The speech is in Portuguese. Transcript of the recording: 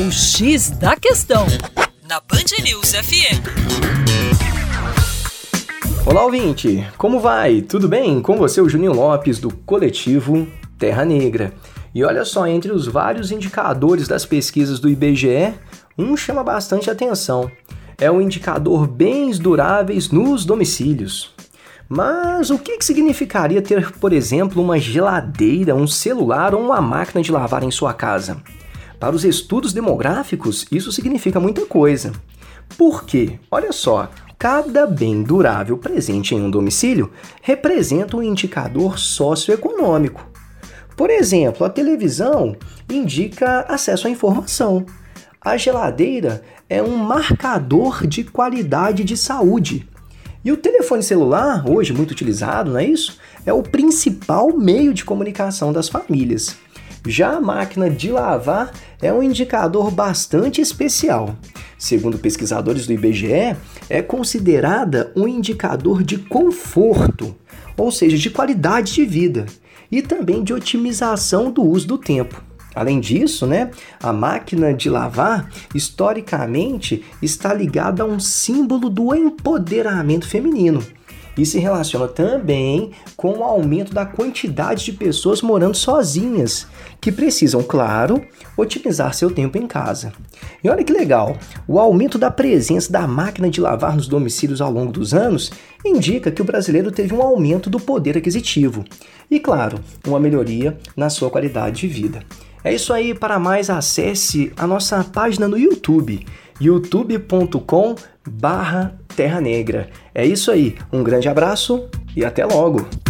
O X da Questão, na Band News FM. Olá, ouvinte! Como vai? Tudo bem? Com você, o Juninho Lopes, do coletivo Terra Negra. E olha só, entre os vários indicadores das pesquisas do IBGE, um chama bastante atenção. É o indicador bens duráveis nos domicílios. Mas o que, que significaria ter, por exemplo, uma geladeira, um celular ou uma máquina de lavar em sua casa? Para os estudos demográficos, isso significa muita coisa. Por quê? Olha só, cada bem durável presente em um domicílio representa um indicador socioeconômico. Por exemplo, a televisão indica acesso à informação. A geladeira é um marcador de qualidade de saúde. E o telefone celular, hoje muito utilizado, não é isso? É o principal meio de comunicação das famílias. Já a máquina de lavar é um indicador bastante especial. Segundo pesquisadores do IBGE, é considerada um indicador de conforto, ou seja, de qualidade de vida, e também de otimização do uso do tempo. Além disso, né, a máquina de lavar historicamente está ligada a um símbolo do empoderamento feminino e se relaciona também com o aumento da quantidade de pessoas morando sozinhas, que precisam, claro, otimizar seu tempo em casa. E olha que legal, o aumento da presença da máquina de lavar nos domicílios ao longo dos anos indica que o brasileiro teve um aumento do poder aquisitivo e, claro, uma melhoria na sua qualidade de vida. É isso aí, para mais acesse a nossa página no YouTube, youtube.com barra Terra Negra. É isso aí, um grande abraço e até logo!